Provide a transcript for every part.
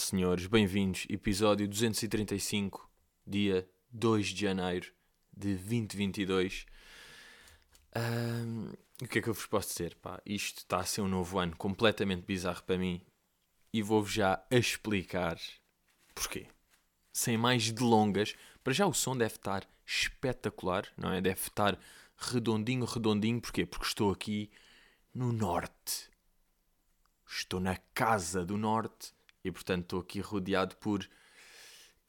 senhores. Bem-vindos. Episódio 235, dia 2 de janeiro de 2022. Ahm, o que é que eu vos posso dizer? Pá, isto está a ser um novo ano completamente bizarro para mim e vou-vos já explicar porquê. Sem mais delongas, para já o som deve estar espetacular, não é? Deve estar redondinho, redondinho. Porquê? Porque estou aqui no norte. Estou na casa do norte e, portanto, estou aqui rodeado por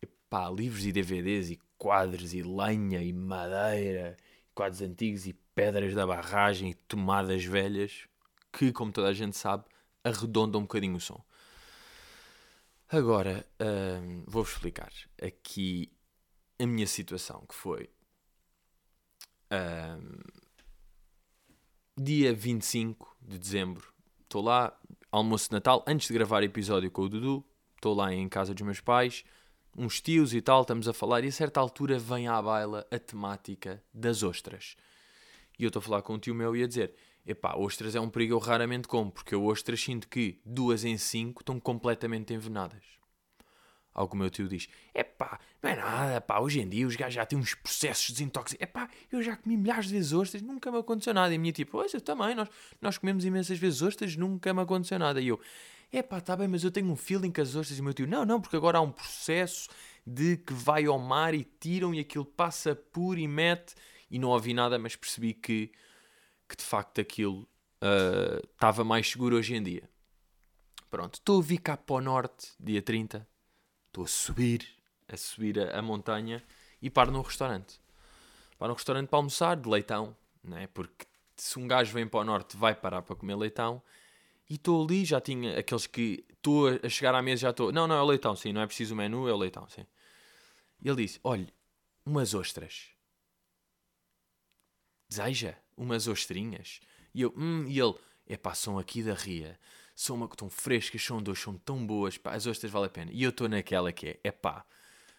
epá, livros e DVDs e quadros e lenha e madeira, quadros antigos e pedras da barragem e tomadas velhas que, como toda a gente sabe, arredondam um bocadinho o som. Agora, hum, vou-vos explicar aqui a minha situação, que foi hum, dia 25 de dezembro. Estou lá, almoço de Natal, antes de gravar episódio com o Dudu. Estou lá em casa dos meus pais, uns tios e tal, estamos a falar. E a certa altura vem à baila a temática das ostras. E eu estou a falar com um tio meu e a dizer: Epá, ostras é um perigo, eu raramente como, porque eu ostras sinto que duas em cinco estão completamente envenenadas. Ao que o meu tio diz: Epá, não é nada, pá, hoje em dia os gajos já têm uns processos de desintoxicação. Epá, eu já comi milhares de vezes ostras, nunca me aconteceu nada. E a minha tipo: Pois, eu também, nós, nós comemos imensas vezes ostras, nunca me aconteceu nada. E eu: Epá, está bem, mas eu tenho um feeling que as ostras. E o meu tio: Não, não, porque agora há um processo de que vai ao mar e tiram e aquilo passa por e mete. E não ouvi nada, mas percebi que, que de facto aquilo ah, estava mais seguro hoje em dia. Pronto, estou a vir cá para o norte, dia 30. Estou a subir, a subir a, a montanha e paro num restaurante. Paro num restaurante para almoçar, de leitão, né? porque se um gajo vem para o norte vai parar para comer leitão. E estou ali, já tinha aqueles que estou a chegar à mesa, já estou. Não, não, é o leitão, sim, não é preciso o menu, é o leitão, sim. E ele disse: Olha, umas ostras. Deseja umas ostrinhas. E eu, hum, e ele, epá, são aqui da Ria. São uma estão frescas, são dois, são tão boas, pá, as ostras vale a pena. E eu estou naquela que é, epá,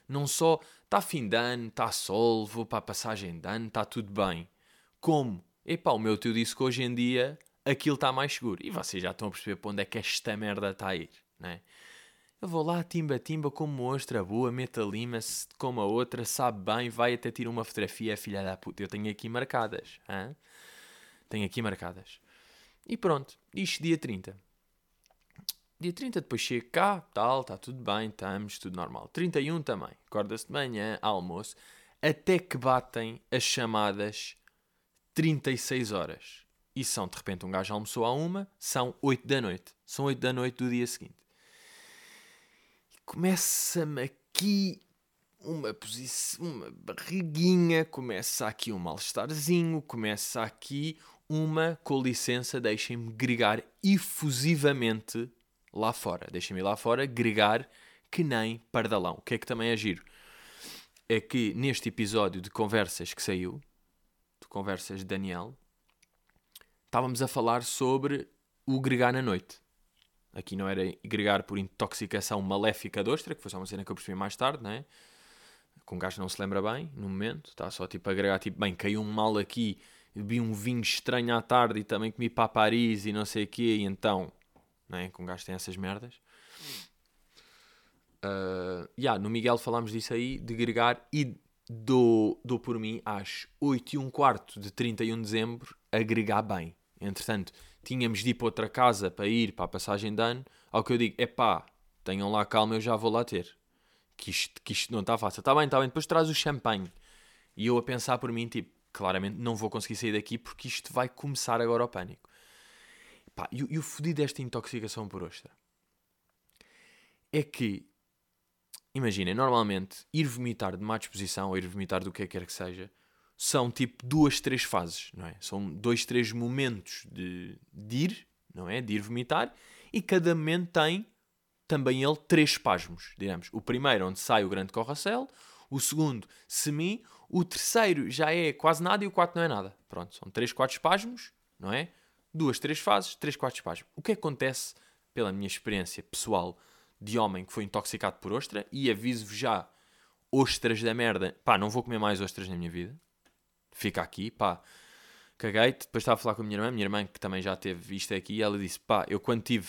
não só está fim de ano, está sol, vou para a passagem de ano, está tudo bem. Como? Epá, o meu tio disse que hoje em dia aquilo está mais seguro. E vocês já estão a perceber para onde é que esta merda está a ir, né? Eu vou lá, timba, timba, como uma ostra boa, meto a lima, como a outra, sabe bem, vai até tirar uma fotografia, filha da puta. Eu tenho aqui marcadas, hã? Tenho aqui marcadas. E pronto, isto dia 30. Dia 30 depois chego cá, tal, está tudo bem, estamos, tudo normal. 31 também, acorda-se de manhã, almoço, até que batem as chamadas 36 horas. E são, de repente, um gajo almoçou à uma, são 8 da noite. São 8 da noite do dia seguinte. Começa-me aqui uma posição, uma barriguinha, começa aqui um mal-estarzinho, começa aqui uma, com licença, deixem-me gregar efusivamente lá fora. Deixem-me lá fora gregar que nem pardalão. O que é que também é giro? É que neste episódio de conversas que saiu, de conversas de Daniel, estávamos a falar sobre o gregar na noite. Aqui não era gregar por intoxicação maléfica de ostra, que foi só uma cena que eu percebi mais tarde, não é? Que um gajo não se lembra bem, no momento, está só tipo a gregar, tipo, bem, caiu um mal aqui, bebi um vinho estranho à tarde e também comi para Paris e não sei o quê, e então, não é? Que um gajo tem essas merdas. Uh, yeah, no Miguel falámos disso aí, de gregar, e dou, dou por mim às 8 e um quarto de 31 de dezembro a gregar bem. Entretanto, tínhamos de ir para outra casa para ir para a passagem de ano, ao que eu digo, é pá, tenham lá calma, eu já vou lá ter. Que isto, que isto não está fácil. Está bem, está bem, depois traz o champanhe. E eu a pensar por mim, tipo, claramente não vou conseguir sair daqui porque isto vai começar agora o pânico. Pá, e, e o fodido desta intoxicação por ostra é que, imaginem, normalmente ir vomitar de má disposição ou ir vomitar do que quer que seja são tipo duas, três fases, não é? São dois, três momentos de, de ir, não é? De ir vomitar e cada momento tem também ele três espasmos, digamos. O primeiro onde sai o grande corracel, o segundo semi, o terceiro já é quase nada e o quarto não é nada. Pronto, são três, quatro espasmos, não é? Duas, três fases, três, quatro espasmos. O que acontece, pela minha experiência pessoal de homem que foi intoxicado por ostra, e aviso-vos já, ostras da merda, pá, não vou comer mais ostras na minha vida. Fica aqui, pá. Caguei, depois estava a falar com a minha irmã, minha irmã que também já teve isto aqui, e ela disse, pá, eu quando tive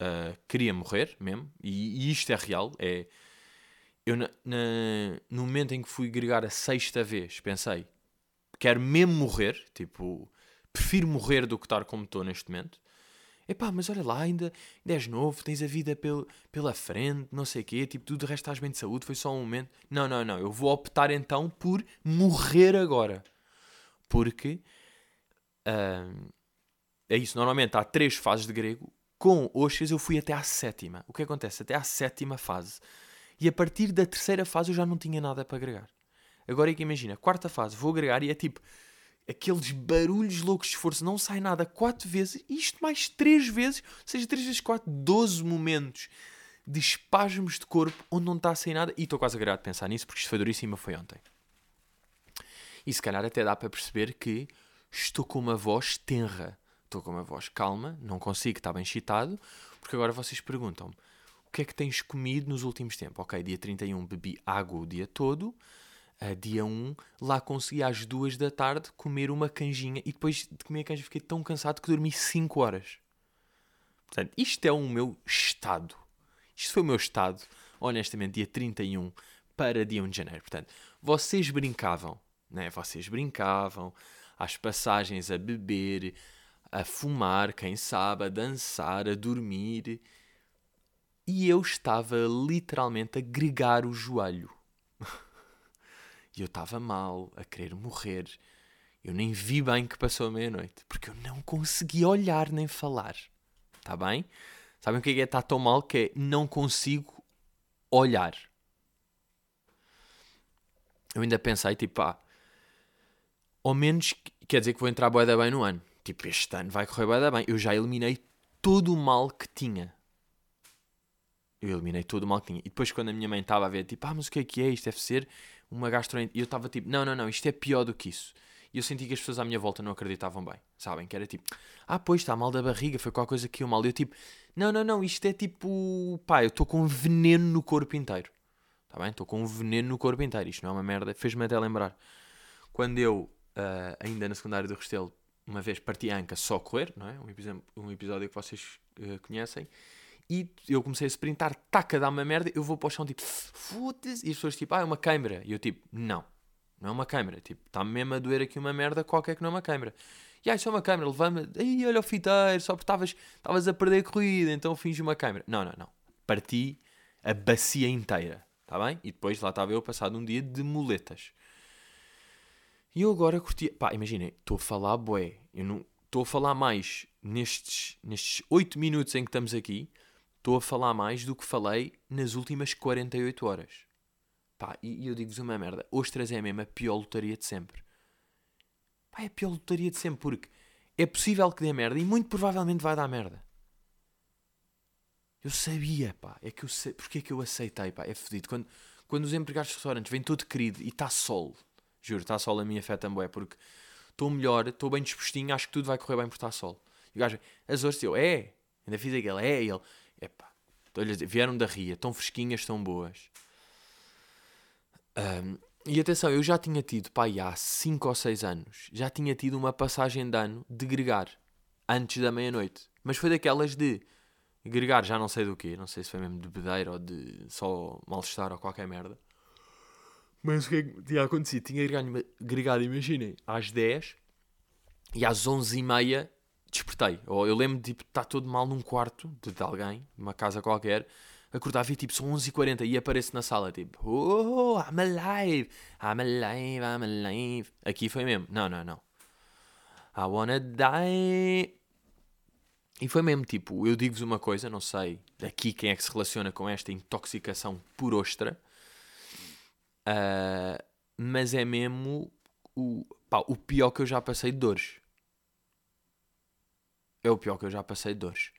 uh, queria morrer mesmo, e, e, isto é real. É, eu, na, na, no momento em que fui gregar a sexta vez, pensei, quero mesmo morrer, tipo, prefiro morrer do que estar como estou neste momento. Epá, mas olha lá, ainda, ainda és novo, tens a vida pel, pela frente, não sei o quê, tipo, tu de resto estás bem de saúde, foi só um momento. Não, não, não, eu vou optar então por morrer agora. Porque uh, é isso, normalmente há três fases de grego, com Oxas eu fui até à sétima. O que acontece? Até à sétima fase. E a partir da terceira fase eu já não tinha nada para agregar. Agora é que imagina, quarta fase, vou agregar e é tipo aqueles barulhos loucos de esforço, não sai nada quatro vezes, isto mais três vezes, ou seja, três vezes quatro, doze momentos de espasmos de corpo onde não está a sair nada. E estou quase agregado de pensar nisso porque isto foi duríssimo, foi ontem. E se calhar até dá para perceber que estou com uma voz tenra, estou com uma voz calma, não consigo estar bem excitado, porque agora vocês perguntam-me o que é que tens comido nos últimos tempos? Ok, dia 31 bebi água o dia todo, Uh, dia 1, lá consegui às 2 da tarde comer uma canjinha e depois de comer a canja fiquei tão cansado que dormi 5 horas. Portanto, isto é o meu estado. Isto foi o meu estado, honestamente, dia 31 para dia 1 de janeiro. Portanto, vocês brincavam, né? Vocês brincavam às passagens a beber, a fumar, quem sabe, a dançar, a dormir. E eu estava literalmente a gregar o joelho. E eu estava mal, a querer morrer. Eu nem vi bem que passou a meia-noite, porque eu não consegui olhar nem falar. Está bem? Sabem o que é, que é estar tão mal que é não consigo olhar. Eu ainda pensei, tipo, ah, ao menos quer dizer que vou entrar boeda bem no ano. Tipo, este ano vai correr boeda bem. Eu já eliminei todo o mal que tinha. Eu eliminei todo o mal que tinha. E depois, quando a minha mãe estava a ver, tipo, ah, mas o que é que é? Isto deve ser uma gastroenterite. E eu estava tipo, não, não, não, isto é pior do que isso. E eu senti que as pessoas à minha volta não acreditavam bem, sabem? Que era tipo, ah, pois está mal da barriga, foi qualquer coisa que eu mal. E eu tipo, não, não, não, isto é tipo, pá, eu estou com veneno no corpo inteiro. Está bem? Estou com um veneno no corpo inteiro. Isto não é uma merda. Fez-me até lembrar. Quando eu, uh, ainda na secundária do Restelo, uma vez parti a anca só correr, não é? Um episódio, um episódio que vocês uh, conhecem. E eu comecei a sprintar, taca, dá uma merda, eu vou para o chão tipo, foda-se. E as pessoas tipo, ah, é uma câmera. E eu tipo, não, não é uma câmera. Tipo, está-me mesmo a doer aqui uma merda qualquer que não é uma câmera. E ah, isso é uma câmera, levanta-me, aí olha o fiteiro, só porque estavas a perder a corrida, então finge uma câmera. Não, não, não. Parti a bacia inteira, está bem? E depois lá estava eu passado um dia de muletas. E eu agora curti. Pá, imaginem, estou a falar bué. Eu não estou a falar mais nestes, nestes 8 minutos em que estamos aqui estou a falar mais do que falei nas últimas 48 horas. Pá, e, eu digo-vos uma merda. Ostras é mesmo a pior lotaria de sempre. Pá, é a pior lotaria de sempre porque é possível que dê merda e muito provavelmente vai dar merda. Eu sabia, pá. É que eu sei. Porque é que eu aceitei, pá? É fodido. Quando, quando os empregados de restaurantes vêm todo querido e está sol. Juro, está sol a minha fé também. Porque estou melhor, estou bem dispostinho, acho que tudo vai correr bem por estar sol. E o gajo, as ostras, eu, é. Ainda fiz aquele, é. ele, Epá, estou-lhe a dizer, vieram da ria, tão fresquinhas, tão boas. Um, e atenção, eu já tinha tido, pá, há 5 ou 6 anos, já tinha tido uma passagem de ano de gregar, antes da meia-noite. Mas foi daquelas de gregar, já não sei do quê, não sei se foi mesmo de bedeira ou de só mal-estar ou qualquer merda. Mas o que é que tinha acontecido? Tinha gregado, imaginem, às 10 e às 11 e meia despertei. Ou eu lembro de tipo, estar todo mal num quarto de, de alguém, numa casa qualquer, acordava e tipo são 11h40 e apareço na sala tipo Oh, I'm alive, I'm alive, I'm alive. Aqui foi mesmo. Não, não, não. I wanna die. E foi mesmo tipo, eu digo-vos uma coisa, não sei daqui quem é que se relaciona com esta intoxicação por ostra, uh, mas é mesmo o, pá, o pior que eu já passei de dores é o pior que eu já passei de dores.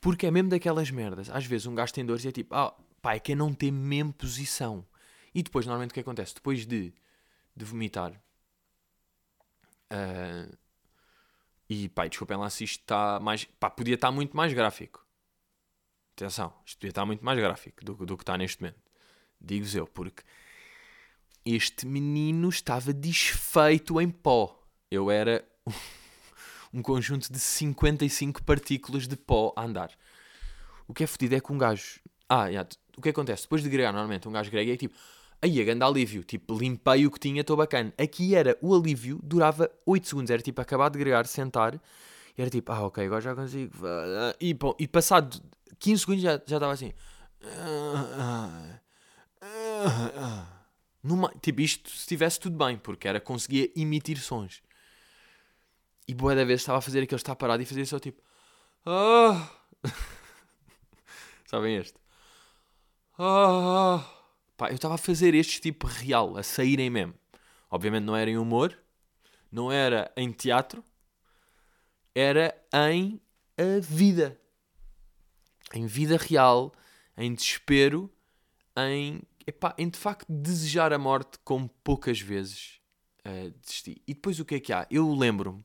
Porque é mesmo daquelas merdas. Às vezes um gajo tem dores e é tipo, ah, pá, é que é não ter mesmo posição. E depois, normalmente, o que acontece? Depois de, de vomitar, uh, e pá, desculpem lá se isto está mais. pá, podia estar muito mais gráfico. Atenção, isto podia estar muito mais gráfico do, do que está neste momento. Digo-vos eu, porque este menino estava desfeito em pó. Eu era um conjunto de 55 partículas de pó a andar. o que é fodido é que um gajo. Ah, yeah, o que acontece? Depois de gregar, normalmente, um gajo grega é tipo. Aí, a grande alívio. Tipo, limpei o que tinha, estou bacana. Aqui era, o alívio durava 8 segundos. Era tipo, acabar de gregar, sentar. E era tipo, ah, ok, agora já consigo. E, bom, e passado 15 segundos já estava assim. Numa, tipo, isto se estivesse tudo bem, porque era, conseguia emitir sons. E boa da vez estava a fazer aquele estar parado e fazia só tipo. Ah! Sabem este? Ah! Pá, eu estava a fazer este tipo real, a saírem mesmo. Obviamente não era em humor, não era em teatro, era em a vida. Em vida real, em desespero, em, epá, em de facto desejar a morte como poucas vezes uh, desisti. E depois o que é que há? Eu lembro-me,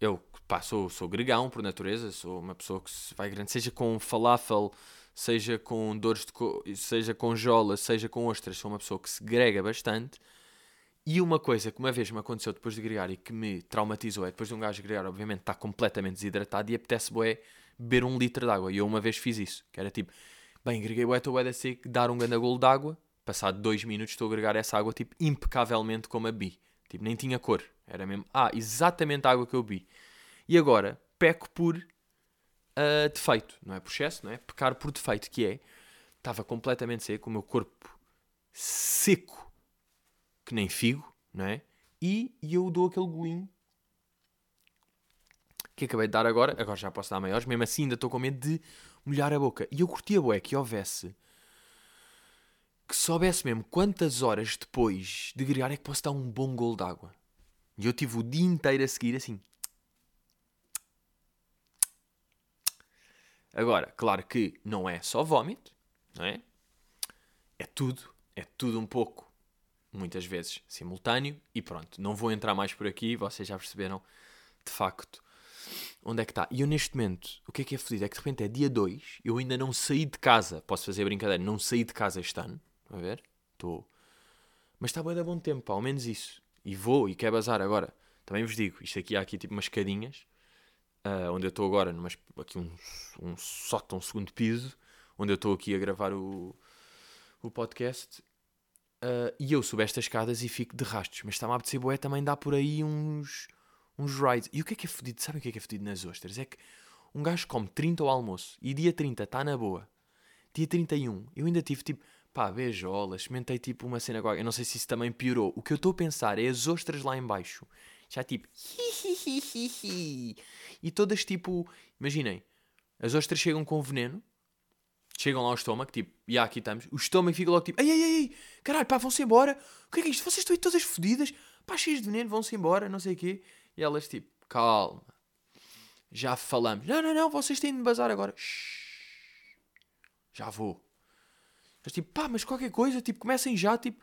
eu pá, sou, sou gregão por natureza, sou uma pessoa que se vai grande, seja com falafel, seja com dores de co... seja com jola, seja com ostras, sou uma pessoa que se grega bastante. E uma coisa que uma vez me aconteceu depois de gregar e que me traumatizou é depois de um gajo gregar, obviamente, está completamente desidratado e apetece boé beber um litro de água. E eu uma vez fiz isso, que era tipo, bem, greguei boé, estou a seco, dar um gandagolo de água, passado dois minutos estou a agregar essa água, tipo, impecavelmente como a bi. Tipo, nem tinha cor. Era mesmo, ah, exatamente a água que eu bi. E agora, peco por uh, defeito. Não é por excesso, não é? Pecar por defeito, que é, estava completamente seco, o meu corpo seco que nem figo, não é? E, e eu dou aquele golinho que acabei de dar agora, agora já posso dar maiores, mesmo assim ainda estou com medo de molhar a boca. E eu curtia bué que houvesse, que soubesse mesmo quantas horas depois de gregar é que posso dar um bom golo de água. E eu tive o dia inteiro a seguir assim. Agora, claro que não é só vómito, não é? É tudo, é tudo um pouco muitas vezes simultâneo, e pronto, não vou entrar mais por aqui, vocês já perceberam de facto onde é que está. E eu neste momento, o que é que é fodido? É que de repente é dia 2, eu ainda não saí de casa, posso fazer brincadeira, não saí de casa este ano, a ver? Estou. Mas está bem da bom tempo, ao menos isso. E vou, e quer bazar agora. Também vos digo, isto aqui há aqui tipo umas escadinhas, uh, onde eu estou agora, aqui um, um sótão, um segundo piso, onde eu estou aqui a gravar o, o podcast, Uh, e eu subo estas escadas e fico de rastros. Mas está-me a apetecer boé, também dá por aí uns, uns rides. E o que é que é fodido? Sabem o que é que é fodido nas ostras? É que um gajo come 30 ao almoço e dia 30 está na boa. Dia 31 eu ainda tive tipo, pá, beijolas, experimentei tipo uma cena Eu não sei se isso também piorou. O que eu estou a pensar é as ostras lá embaixo. Já tipo, e todas tipo, imaginem, as ostras chegam com veneno chegam lá ao estômago, tipo, e yeah, aqui estamos, o estômago fica logo tipo, ei, ei, ei, caralho, pá, vão-se embora, o que é que é isto? Vocês estão aí todas fodidas, pá, cheias de veneno, vão-se embora, não sei o quê. E elas tipo, calma, já falamos, não, não, não, vocês têm de bazar agora, Shhh. já vou. Mas tipo, pá, mas qualquer coisa, tipo, comecem já, tipo,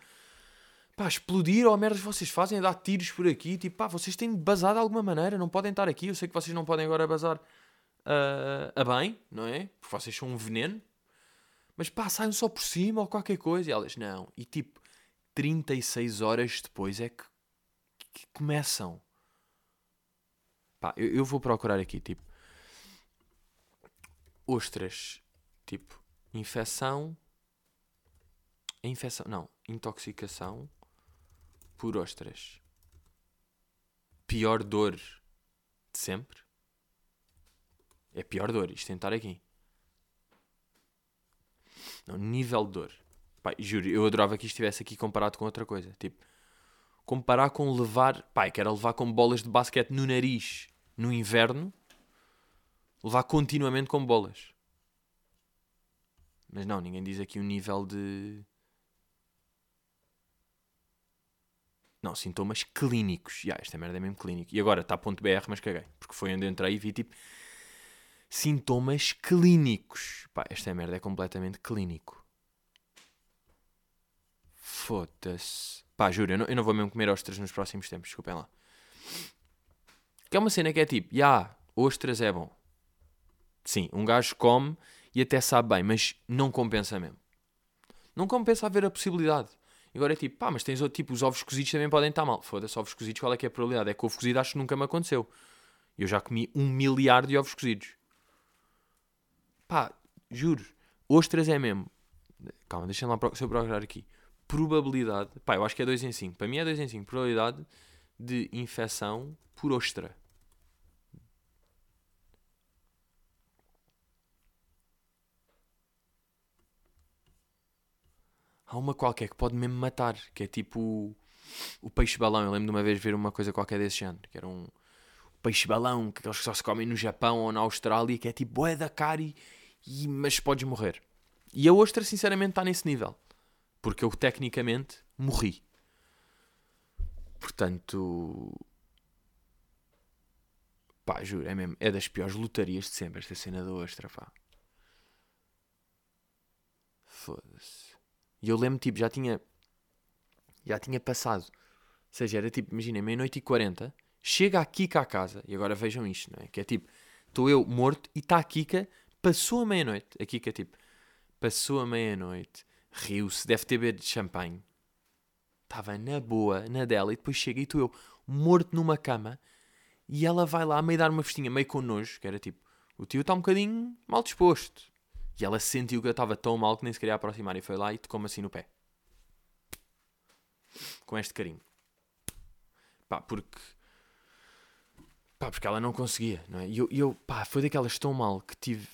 pá, explodir ou merdas vocês fazem, a dar tiros por aqui, tipo, pá, vocês têm de bazar de alguma maneira, não podem estar aqui, eu sei que vocês não podem agora bazar uh, a bem, não é? Porque vocês são um veneno, mas pá, saiam só por cima ou qualquer coisa. E elas, não. E tipo, 36 horas depois é que, que começam. Pá, eu, eu, vou procurar aqui, tipo, ostras, tipo, infecção, infecção, não, intoxicação por ostras. Pior dor de sempre. É pior dor, isto tem estar aqui. Não, nível de dor. Pai, juro, eu adorava que isto estivesse aqui comparado com outra coisa. Tipo, comparar com levar. Pai, que era levar com bolas de basquete no nariz no inverno, levar continuamente com bolas. Mas não, ninguém diz aqui o nível de. Não, sintomas clínicos. Yeah, esta merda é mesmo clínico. E agora está ponto .br, mas caguei. Porque foi onde entrei e vi tipo sintomas clínicos. Pá, esta merda é completamente clínico. Foda-se. Pá, juro, eu não, eu não vou mesmo comer ostras nos próximos tempos, desculpem lá. Que é uma cena que é tipo, já, yeah, ostras é bom. Sim, um gajo come e até sabe bem, mas não compensa mesmo. Não compensa haver a possibilidade. Agora é tipo, pá, mas tens outro tipo, os ovos cozidos também podem estar mal. Foda-se, ovos cozidos, qual é que é a probabilidade? É que ovo cozido acho que nunca me aconteceu. Eu já comi um milhar de ovos cozidos. Pá, juro. Ostras é mesmo. Calma, deixa lá se eu procurar aqui. Probabilidade. Pá, eu acho que é 2 em 5. Para mim é 2 em 5. Probabilidade de infecção por ostra. Há uma qualquer que pode mesmo matar, que é tipo o, o peixe-balão. Eu lembro de uma vez ver uma coisa qualquer desse género, que era um peixe-balão, que aqueles que só se comem no Japão ou na Austrália, que é tipo boé da cara e, e, mas podes morrer. E a ostra, sinceramente, está nesse nível. Porque eu, tecnicamente, morri. Portanto. Pá, juro, é mesmo. É das piores lotarias de sempre, esta cena da ostra, pá. Foda-se. E eu lembro, tipo, já tinha. Já tinha passado. Ou seja, era tipo, imagina, meia-noite e quarenta. Chega a Kika à casa. E agora vejam isto, não é? Que é tipo, estou eu morto e está a Kika. Passou a meia-noite. A Kika, tipo, passou a meia-noite. Riu-se. Deve ter bebido de champanhe. Estava na boa, na dela. E depois chega e estou eu morto numa cama. E ela vai lá meio dar uma festinha, meio com nojo. Que era tipo, o tio está um bocadinho mal disposto. E ela sentiu que eu estava tão mal que nem se queria aproximar e foi lá e tocou-me assim no pé. Com este carinho. Pá, porque. Pá, porque ela não conseguia, não é? E eu, eu, pá, foi daquelas tão mal que tive.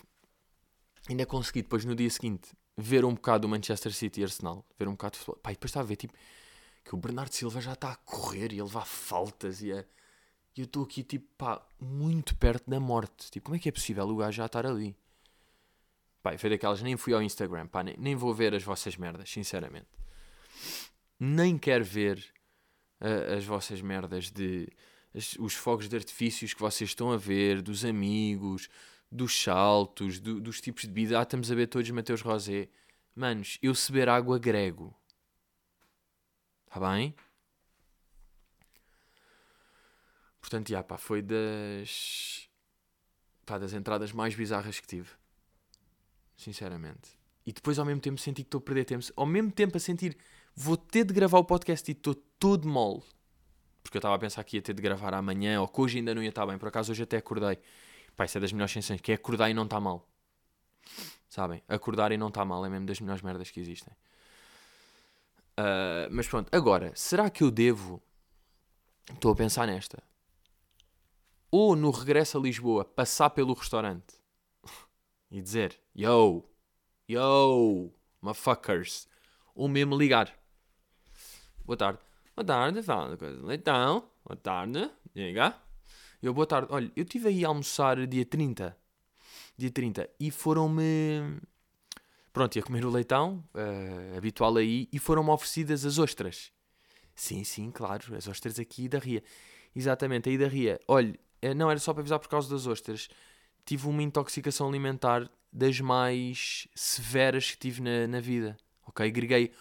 Ainda consegui depois no dia seguinte ver um bocado do Manchester City e Arsenal. Ver um bocado de futebol. Pá, e depois estava a ver, tipo, que o Bernardo Silva já está a correr e a levar faltas e a. E eu estou aqui, tipo, pá, muito perto da morte. Tipo, como é que é possível o gajo já estar ali? Pá, foi daquelas, nem fui ao Instagram, pá, nem, nem vou ver as vossas merdas, sinceramente. Nem quero ver uh, as vossas merdas de. As, os fogos de artifícios que vocês estão a ver, dos amigos, dos saltos, do, dos tipos de bebida. Ah, estamos a ver todos Mateus Rosé. Manos, eu se beber água grego. Está bem? Portanto, já, pá, foi das. Pá, das entradas mais bizarras que tive sinceramente. E depois ao mesmo tempo senti que estou a perder tempo. Ao mesmo tempo a sentir, vou ter de gravar o podcast e estou todo mole. Porque eu estava a pensar que ia ter de gravar amanhã ou que hoje ainda não ia estar bem. Por acaso hoje até acordei. Pá, isso é das melhores sensações, que é acordar e não está mal. Sabem? Acordar e não está mal é mesmo das melhores merdas que existem. Uh, mas pronto, agora, será que eu devo. Estou a pensar nesta. Ou no regresso a Lisboa, passar pelo restaurante e dizer yo, yo, motherfuckers, ou mesmo ligar. Boa tarde. Boa tarde, fala coisa. Leitão, boa tarde, diga. Eu, boa tarde. Olha, eu estive aí a almoçar dia 30. Dia 30. E foram-me. Pronto, ia comer o leitão, uh, habitual aí, e foram-me oferecidas as ostras. Sim, sim, claro, as ostras aqui da Ria. Exatamente, aí da Ria. Olha, eh, não era só para avisar por causa das ostras tive uma intoxicação alimentar das mais severas que tive na, na vida. Ok? Agreguei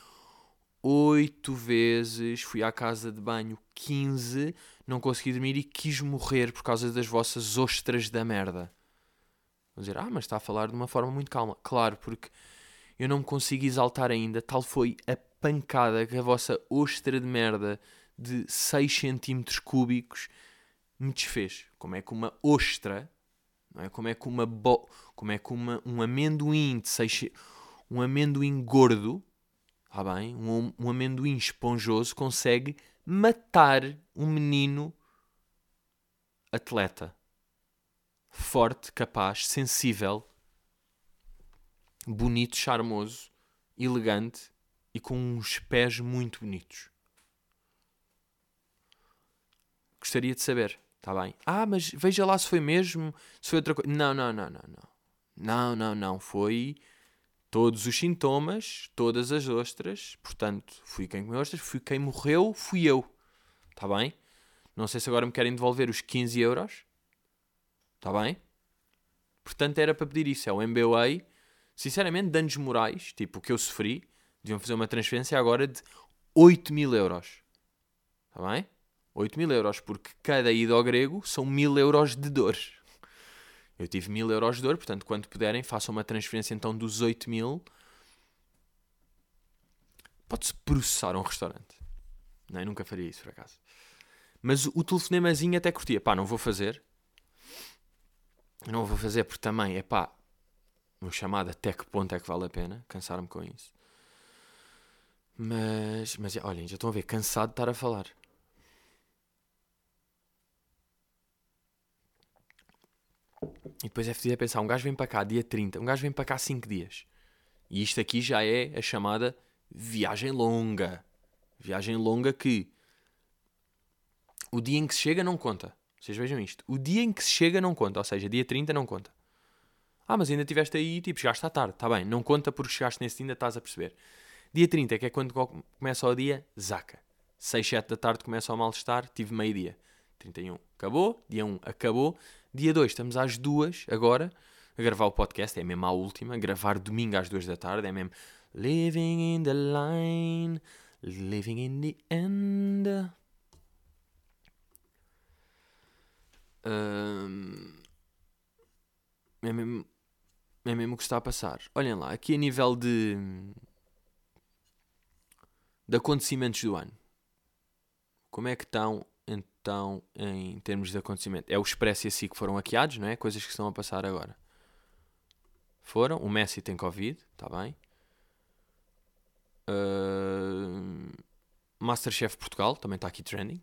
oito vezes, fui à casa de banho 15, não consegui dormir e quis morrer por causa das vossas ostras da merda. Vão dizer, ah, mas está a falar de uma forma muito calma. Claro, porque eu não me consigo exaltar ainda. Tal foi a pancada que a vossa ostra de merda de 6 cm cúbicos me desfez. Como é que uma ostra não é? Como é que uma bo... como é que uma, um amendoim de seis... um amendoim gordo, ah bem, um, um amendoim esponjoso consegue matar um menino atleta, forte, capaz, sensível, bonito, charmoso, elegante e com uns pés muito bonitos. Gostaria de saber. Está bem. Ah, mas veja lá se foi mesmo, se foi outra coisa. Não, não, não, não, não. Não, não, não. Foi todos os sintomas, todas as ostras. Portanto, fui quem comeu ostras, fui quem morreu, fui eu. Está bem? Não sei se agora me querem devolver os 15 euros. Está bem? Portanto, era para pedir isso. É o MBA. Sinceramente, danos morais, tipo o que eu sofri, deviam fazer uma transferência agora de 8 mil euros. Está bem? 8 mil euros, porque cada ida ao grego são mil euros de dor. Eu tive mil euros de dor, portanto, quando puderem, façam uma transferência então dos 8 mil. Pode-se processar um restaurante. Não, nunca faria isso, por acaso. Mas o telefonemazinho até curtia. Pá, não vou fazer. Não vou fazer porque também, é pá, uma chamada até que ponto é que vale a pena cansar-me com isso. Mas, mas olhem, já estão a ver, cansado de estar a falar. E depois é fedido a pensar, um gajo vem para cá dia 30, um gajo vem para cá 5 dias. E isto aqui já é a chamada viagem longa. Viagem longa que o dia em que se chega não conta. Vocês vejam isto. O dia em que se chega não conta. Ou seja, dia 30 não conta. Ah, mas ainda estiveste aí, tipo, chegaste à tarde. Está bem, não conta porque chegaste nesse dia, ainda estás a perceber. Dia 30, que é quando começa o dia, zaca. 6, 7 da tarde começa o mal-estar, tive meio-dia. 31 acabou, dia 1 acabou. Dia 2 estamos às 2 agora a gravar o podcast, é mesmo a última. Gravar domingo às 2 da tarde, é mesmo Living in the line, living in the end. é, mesmo, é mesmo o que está a passar. Olhem lá, aqui a nível de, de acontecimentos do ano. Como é que estão então em termos de acontecimento? É o Expresso e a SIC foram hackeados, não é? Coisas que estão a passar agora. Foram. O Messi tem Covid, está bem. Uh, Masterchef Portugal também está aqui trending.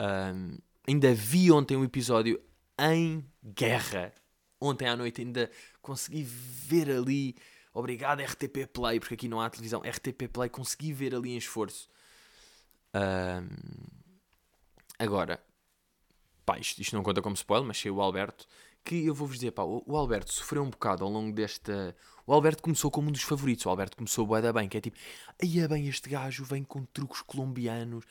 Uh, ainda vi ontem um episódio em guerra. Ontem à noite ainda consegui ver ali. Obrigado, RTP Play, porque aqui não há televisão. RTP Play, consegui ver ali em esforço. Uh, agora, pá, isto, isto, não conta como spoiler, mas sei o Alberto. Que eu vou-vos dizer, pá, o, Alberto sofreu um bocado ao longo desta. O Alberto começou como um dos favoritos. O Alberto começou bué bem, que é tipo, aí é bem, este gajo vem com truques colombianos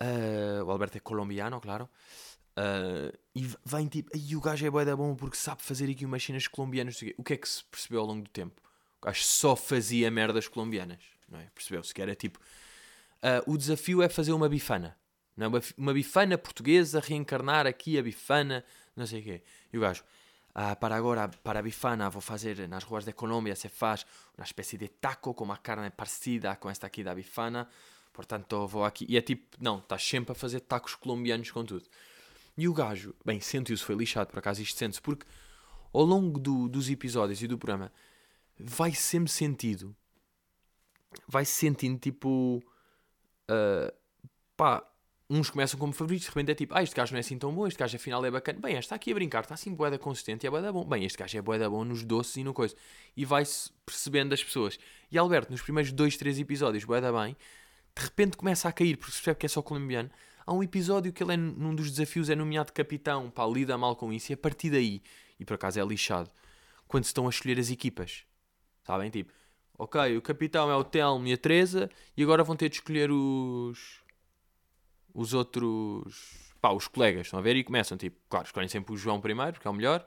Uh, o Alberto é colombiano, claro. Uh, e vem tipo, aí o gajo é bué da bom porque sabe fazer aqui umas cenas colombianas. O que é que se percebeu ao longo do tempo? O gajo só fazia merdas colombianas, não é? Percebeu-se que era tipo. Uh, o desafio é fazer uma bifana. Não é? Uma bifana portuguesa, reencarnar aqui a bifana, não sei o quê. E o gajo, ah, para agora, para a bifana, vou fazer nas ruas de Colômbia, se faz uma espécie de taco com uma carne parecida com esta aqui da bifana. Portanto, vou aqui. E é tipo, não, estás sempre a fazer tacos colombianos com tudo. E o gajo, bem, sentiu-se, foi lixado, por acaso isto sente-se, porque ao longo do, dos episódios e do programa vai sempre sentido, vai -se sentindo tipo, uh, pá, uns começam como favoritos, de repente é tipo, ah, este gajo não é assim tão bom, este gajo afinal é bacana. Bem, este está aqui a brincar, está assim boeda consistente e é boeda bom. Bem, este gajo é boeda bom nos doces e no coisa. E vai-se percebendo das pessoas. E Alberto, nos primeiros dois, três episódios, boeda bem, de repente começa a cair, porque se percebe que é só colombiano. Há um episódio que ele é num dos desafios, é nomeado capitão, pá, lida mal com isso, e a partir daí, e por acaso é lixado, quando se estão a escolher as equipas, sabem? Tipo, ok, o capitão é o Telmo e a Teresa, e agora vão ter de escolher os. Os outros. pá, os colegas, estão a ver? E começam, tipo, claro, escolhem sempre o João primeiro, porque é o melhor,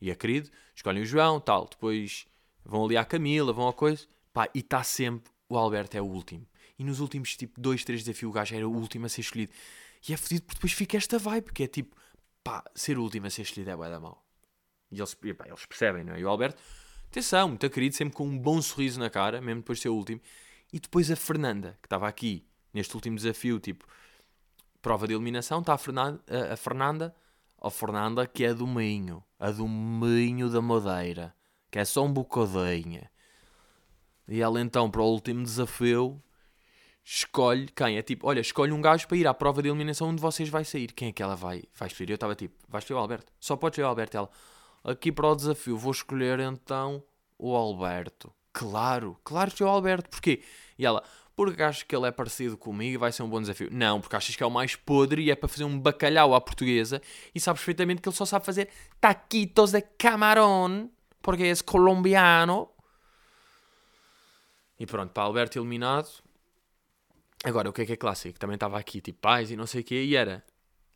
e é querido, escolhem o João, tal, depois vão ali à Camila, vão a coisa, pá, e está sempre o Alberto é o último e nos últimos tipo dois, três desafios o gajo era o último a ser escolhido. E é fodido porque depois fica esta vibe, que é tipo, pá, ser o último a ser escolhido é bué da mal. E eles, pá, eles percebem, não é? E o Alberto, atenção, muito querido, sempre com um bom sorriso na cara, mesmo depois de ser o último. E depois a Fernanda, que estava aqui neste último desafio, tipo, prova de eliminação, está a Fernanda, a, Fernanda, Fernanda que é do Minho, a do Minho da Madeira, que é só um bocadinho. E ela então, para o último desafio, escolhe quem? É tipo, olha, escolhe um gajo para ir à prova de eliminação onde vocês vai sair. Quem é que ela vai, vai escolher? Eu estava tipo, vai escolher o Alberto. Só pode escolher o Alberto. Ela, aqui para o desafio, vou escolher então o Alberto. Claro, claro que é o Alberto. Porquê? E ela, porque acho que ele é parecido comigo e vai ser um bom desafio. Não, porque achas que é o mais podre e é para fazer um bacalhau à portuguesa e sabes perfeitamente que ele só sabe fazer taquitos de camarão, porque é colombiano. E pronto, para Alberto eliminado, Agora, o que é que é clássico? Também estava aqui, tipo, pais e não sei o quê, e era,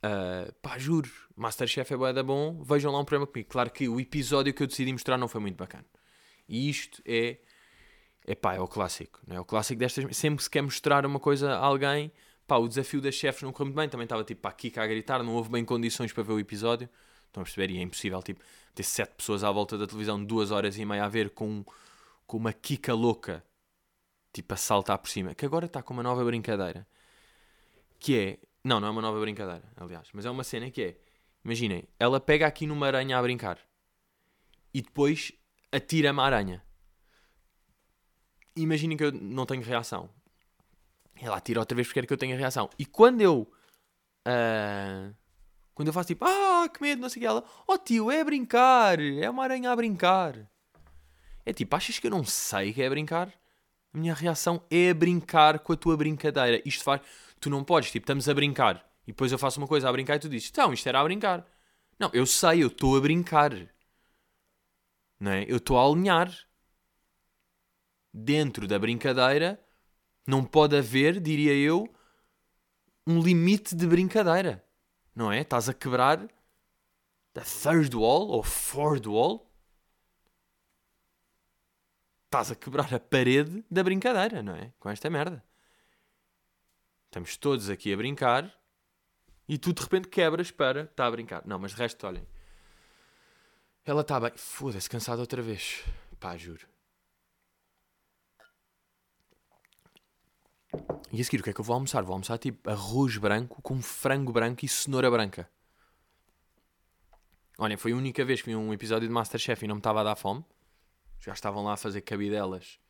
uh, pá, juro, Masterchef é bué da bom, vejam lá um programa comigo. Claro que o episódio que eu decidi mostrar não foi muito bacana. E isto é, é pá, é o clássico, não é? O clássico destas, sempre se quer mostrar uma coisa a alguém, pá, o desafio das chefes não correu muito bem, também estava tipo, pá, aqui a gritar, não houve bem condições para ver o episódio. Estão a perceber? E é impossível, tipo, ter sete pessoas à volta da televisão, duas horas e meia a ver com, com uma Kika louca tipo a saltar por cima, que agora está com uma nova brincadeira. Que é. Não, não é uma nova brincadeira, aliás, mas é uma cena que é. Imaginem, ela pega aqui numa aranha a brincar. e depois atira-me a aranha. Imaginem que eu não tenho reação. Ela atira outra vez porque quer que eu tenha reação. E quando eu. Uh, quando eu faço tipo, ah, que medo, não sei o que, ela, oh tio, é brincar, é uma aranha a brincar. É tipo, achas que eu não sei que é brincar? A minha reação é brincar com a tua brincadeira. Isto faz. Tu não podes, tipo, estamos a brincar e depois eu faço uma coisa a brincar e tu dizes, então, isto era a brincar. Não, eu sei, eu estou a brincar. Não é? Eu estou a alinhar. Dentro da brincadeira não pode haver, diria eu, um limite de brincadeira. Não é? Estás a quebrar the third wall ou fourth wall. Estás a quebrar a parede da brincadeira, não é? Com esta merda. Estamos todos aqui a brincar e tu de repente quebras para. Está a brincar. Não, mas de resto, olhem. Ela está bem. Foda-se, cansada outra vez. Pá, juro. E a seguir, o que é que eu vou almoçar? Vou almoçar tipo arroz branco com frango branco e cenoura branca. Olha, foi a única vez que vi um episódio de Masterchef e não me estava a dar fome. Já estavam lá a fazer cabidelas,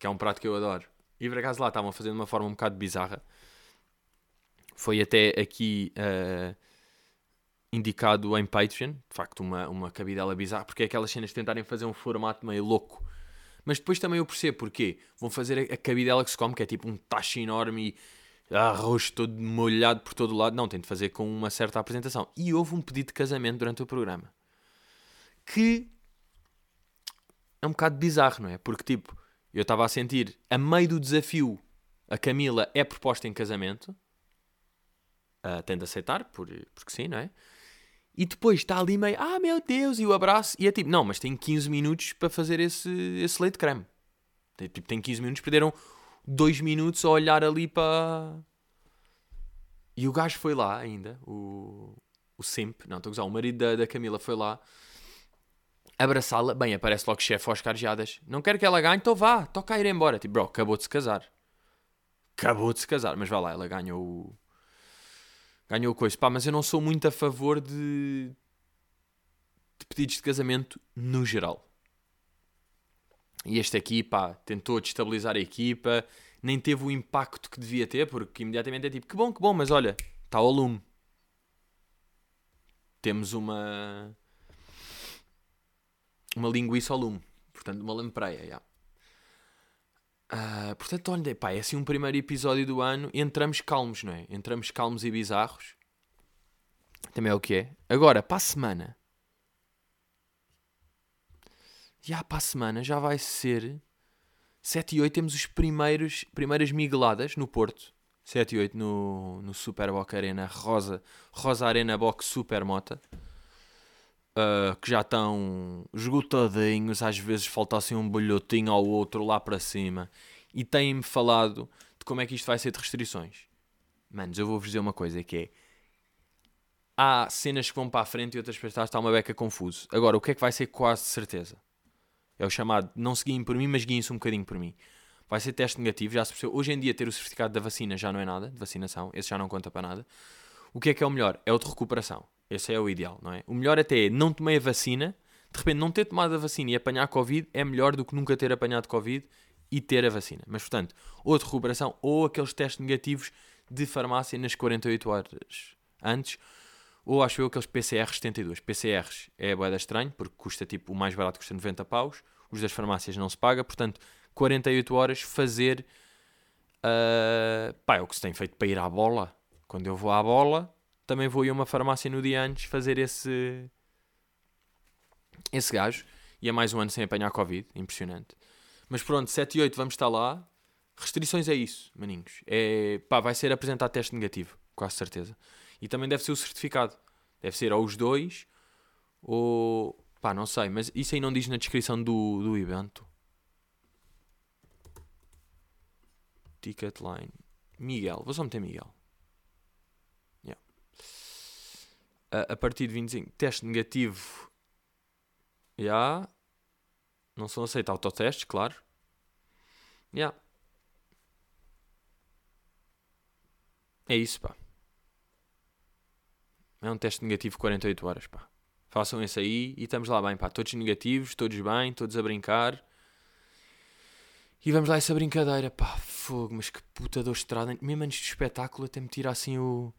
que é um prato que eu adoro. E por acaso lá estavam a fazer de uma forma um bocado bizarra. Foi até aqui uh, indicado em Patreon, de facto, uma, uma cabidela bizarra, porque é aquelas cenas de tentarem fazer um formato meio louco mas depois também eu percebo porquê. Vão fazer a, cabidela que se come, que é tipo um tacho enorme e arroz todo molhado por todo o lado. Não, tem de fazer com uma certa apresentação. E houve um pedido de casamento durante o programa. Que é um bocado bizarro, não é? Porque tipo, eu estava a sentir, a meio do desafio, a Camila é proposta em casamento. Uh, tem de aceitar, por, porque sim, não é? E depois está ali meio, ah meu Deus, e o abraço. E é tipo, não, mas tem 15 minutos para fazer esse, esse leite creme. Tem, tipo, tem 15 minutos, perderam 2 minutos a olhar ali para. E o gajo foi lá ainda, o, o Simp, não, estou a usar, o marido da, da Camila foi lá abraçá-la. Bem, aparece logo chefe Oscar Geadas. Não quero que ela ganhe, então vá, toca a ir embora. Tipo, bro, acabou de se casar. Acabou de se casar, mas vá lá, ela ganhou o, ganhou coisa. Pá, mas eu não sou muito a favor de, de pedidos de casamento no geral. E este aqui, pá, tentou destabilizar a equipa, nem teve o impacto que devia ter, porque imediatamente é tipo, que bom, que bom, mas olha, está ao lume. Temos uma. Uma linguiça ao lume. Portanto, uma lampreia, já. Uh, portanto, olha, pá, é assim um primeiro episódio do ano. Entramos calmos, não é? Entramos calmos e bizarros. Também é o que é. Agora, para a semana. Já para a semana já vai ser 7 e 8 temos os primeiros primeiras migueladas no Porto. 7 e 8 no, no Super Boca Arena Rosa, Rosa Arena Box Super Mota. Uh, que já estão esgotadinhos, às vezes falta assim um bolhotinho ao outro lá para cima. E têm-me falado de como é que isto vai ser de restrições. Manos, eu vou-vos dizer uma coisa que é há cenas que vão para a frente e outras para trás, está uma beca confuso. Agora, o que é que vai ser quase de certeza? É o chamado, não se guiem por mim, mas guiem-se um bocadinho por mim. Vai ser teste negativo, já se percebeu. Hoje em dia ter o certificado da vacina já não é nada, de vacinação, esse já não conta para nada. O que é que é o melhor? É o de recuperação. Esse é o ideal, não é? O melhor até é não tomei a vacina, de repente não ter tomado a vacina e apanhar Covid é melhor do que nunca ter apanhado Covid e ter a vacina. Mas, portanto, ou de recuperação ou aqueles testes negativos de farmácia nas 48 horas antes ou acho eu aqueles PCRs 72. PCRs é boeda estranho, porque custa tipo, o mais barato custa 90 paus, os das farmácias não se paga, portanto, 48 horas fazer. Uh, pá, é o que se tem feito para ir à bola. Quando eu vou à bola, também vou a uma farmácia no dia antes fazer esse. esse gajo. E é mais um ano sem apanhar Covid, impressionante. Mas pronto, 7 e 8 vamos estar lá. Restrições é isso, maninhos. É, pá, vai ser apresentar teste negativo, quase certeza. E também deve ser o certificado. Deve ser ou os dois, ou. pá, não sei, mas isso aí não diz na descrição do, do evento. Ticketline. Miguel, vou só meter Miguel. Yeah. A, a partir de 25. Teste negativo. Já. Yeah. Não são aceitos autotestes, claro. Já. Yeah. É isso, pá. É um teste negativo 48 horas, pá. Façam esse aí e estamos lá bem, pá. Todos negativos, todos bem, todos a brincar. E vamos lá essa brincadeira, pá. Fogo, mas que puta de estrada. Mesmo antes do espetáculo até me tira assim o...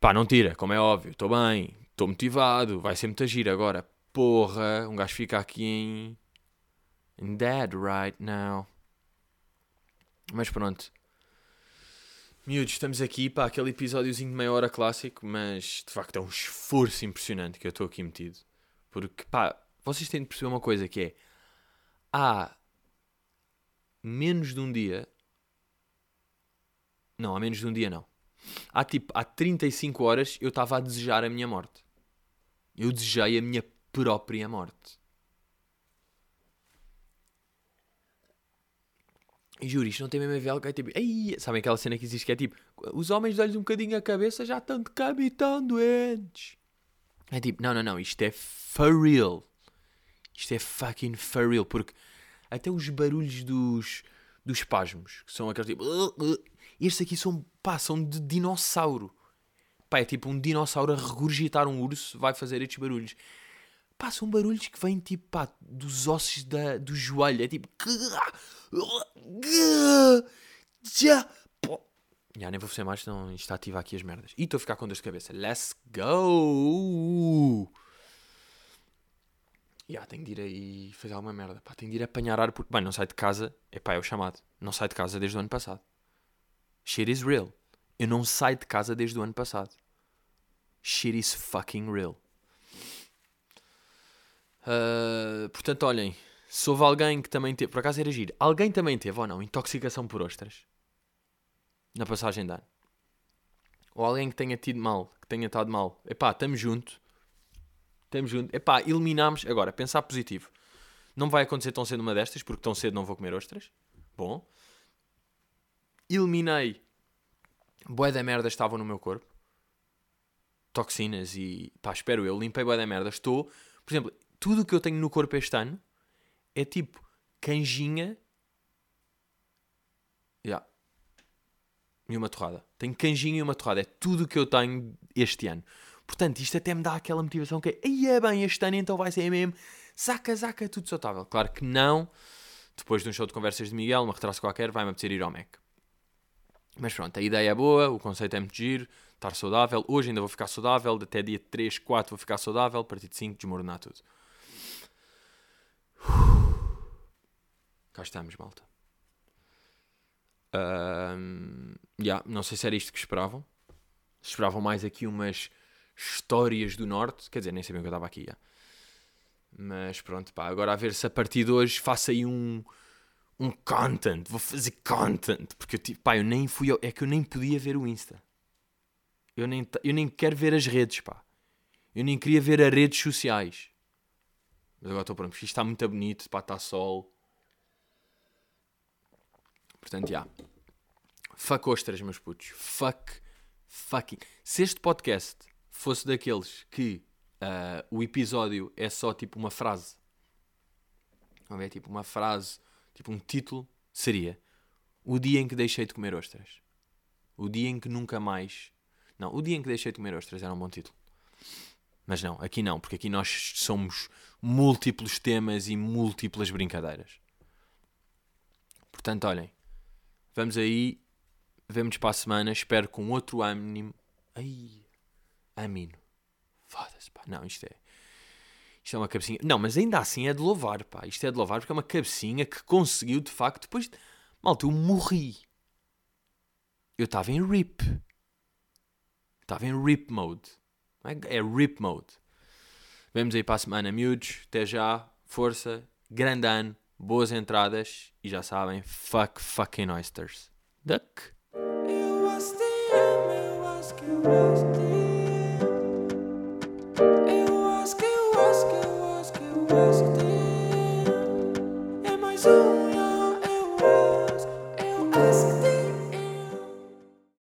Pá, não tira, como é óbvio. Estou bem, estou motivado, vai ser muita gira agora. Porra, um gajo fica aqui em... In dead right now. Mas pronto. Miúdos, estamos aqui para aquele episódiozinho de meia hora clássico, mas de facto é um esforço impressionante que eu estou aqui metido. Porque, pá, vocês têm de perceber uma coisa que é. Há menos de um dia. Não, há menos de um dia não. Há tipo, há 35 horas eu estava a desejar a minha morte. Eu desejei a minha própria morte. E juro, isto não tem mesmo a ver algo é tipo. Ei, sabem aquela cena que existe que é tipo. Os homens dão-lhes um bocadinho a cabeça já estão de cama e estão doentes. É tipo, não, não, não, isto é for real. Isto é fucking for real. Porque até os barulhos dos, dos espasmos, que são aqueles tipo. Estes aqui são, pá, são de dinossauro. Pá, é tipo um dinossauro a regurgitar um urso, vai fazer estes barulhos. Pá, são barulhos que vêm tipo, pá, dos ossos da, do joelho. É tipo. Já. Já nem vou fazer mais, senão isto ativa aqui as merdas. E estou a ficar com dor de cabeça. Let's go! Já, tenho de ir aí fazer alguma merda. Pá, tenho de ir apanhar ar porque, bem, não sai de casa. É pá, é o chamado. Não sai de casa desde o ano passado. Shit is real. Eu não saio de casa desde o ano passado. Shit is fucking real. Uh, portanto, olhem, se houve alguém que também teve, por acaso era giro, alguém também teve ou não intoxicação por ostras na passagem de ano, ou alguém que tenha tido mal, que tenha estado mal, epá, estamos junto, estamos junto, epá, eliminamos, agora, pensar positivo, não vai acontecer tão cedo uma destas, porque tão cedo não vou comer ostras, bom, eliminei, boé da merda estavam no meu corpo, toxinas e, pá, espero eu, limpei boé da merda, estou, por exemplo, tudo o que eu tenho no corpo este ano é tipo canjinha. Yeah. E uma torrada. Tenho canjinha e uma torrada. É tudo o que eu tenho este ano. Portanto, isto até me dá aquela motivação que é, aí é bem, este ano então vai ser mesmo. Saca, saca, tudo saudável. Claro que não. Depois de um show de conversas de Miguel, uma retraso qualquer, vai-me apetecer ir ao Mac. Mas pronto, a ideia é boa, o conceito é muito giro, estar saudável. Hoje ainda vou ficar saudável, até dia 3, 4 vou ficar saudável, a partir de 5 desmoronar tudo. Cá estamos, malta. Um, yeah, não sei se era isto que esperavam. Esperavam mais aqui umas histórias do Norte. Quer dizer, nem sabiam que eu estava aqui. Yeah. Mas pronto, pá. Agora a ver se a partir de hoje faço aí um, um content. Vou fazer content. Porque eu, tipo, pá, eu nem fui. Ao, é que eu nem podia ver o Insta. Eu nem, eu nem quero ver as redes, pá. Eu nem queria ver as redes sociais. Mas agora estou pronto, porque isto está muito bonito, pá, está sol. Portanto, já. Yeah. Fuck ostras, meus putos. Fuck, fucking. Se este podcast fosse daqueles que uh, o episódio é só tipo uma frase, vamos ver, tipo uma frase, tipo um título, seria O dia em que deixei de comer ostras. O dia em que nunca mais. Não, o dia em que deixei de comer ostras era um bom título. Mas não, aqui não, porque aqui nós somos múltiplos temas e múltiplas brincadeiras. Portanto, olhem, vamos aí, vemos para a semana, espero com outro ânimo. Ai, amino. Foda-se, pá, não, isto é. Isto é uma cabecinha. Não, mas ainda assim é de louvar, pá. Isto é de louvar porque é uma cabecinha que conseguiu, de facto, depois. Malta, eu morri. Eu estava em RIP. Estava em RIP mode. É RIP mode. Vemos aí para a semana, miúdos. Até já. Força. Grande ano. Boas entradas. E já sabem, fuck fucking oysters. Duck.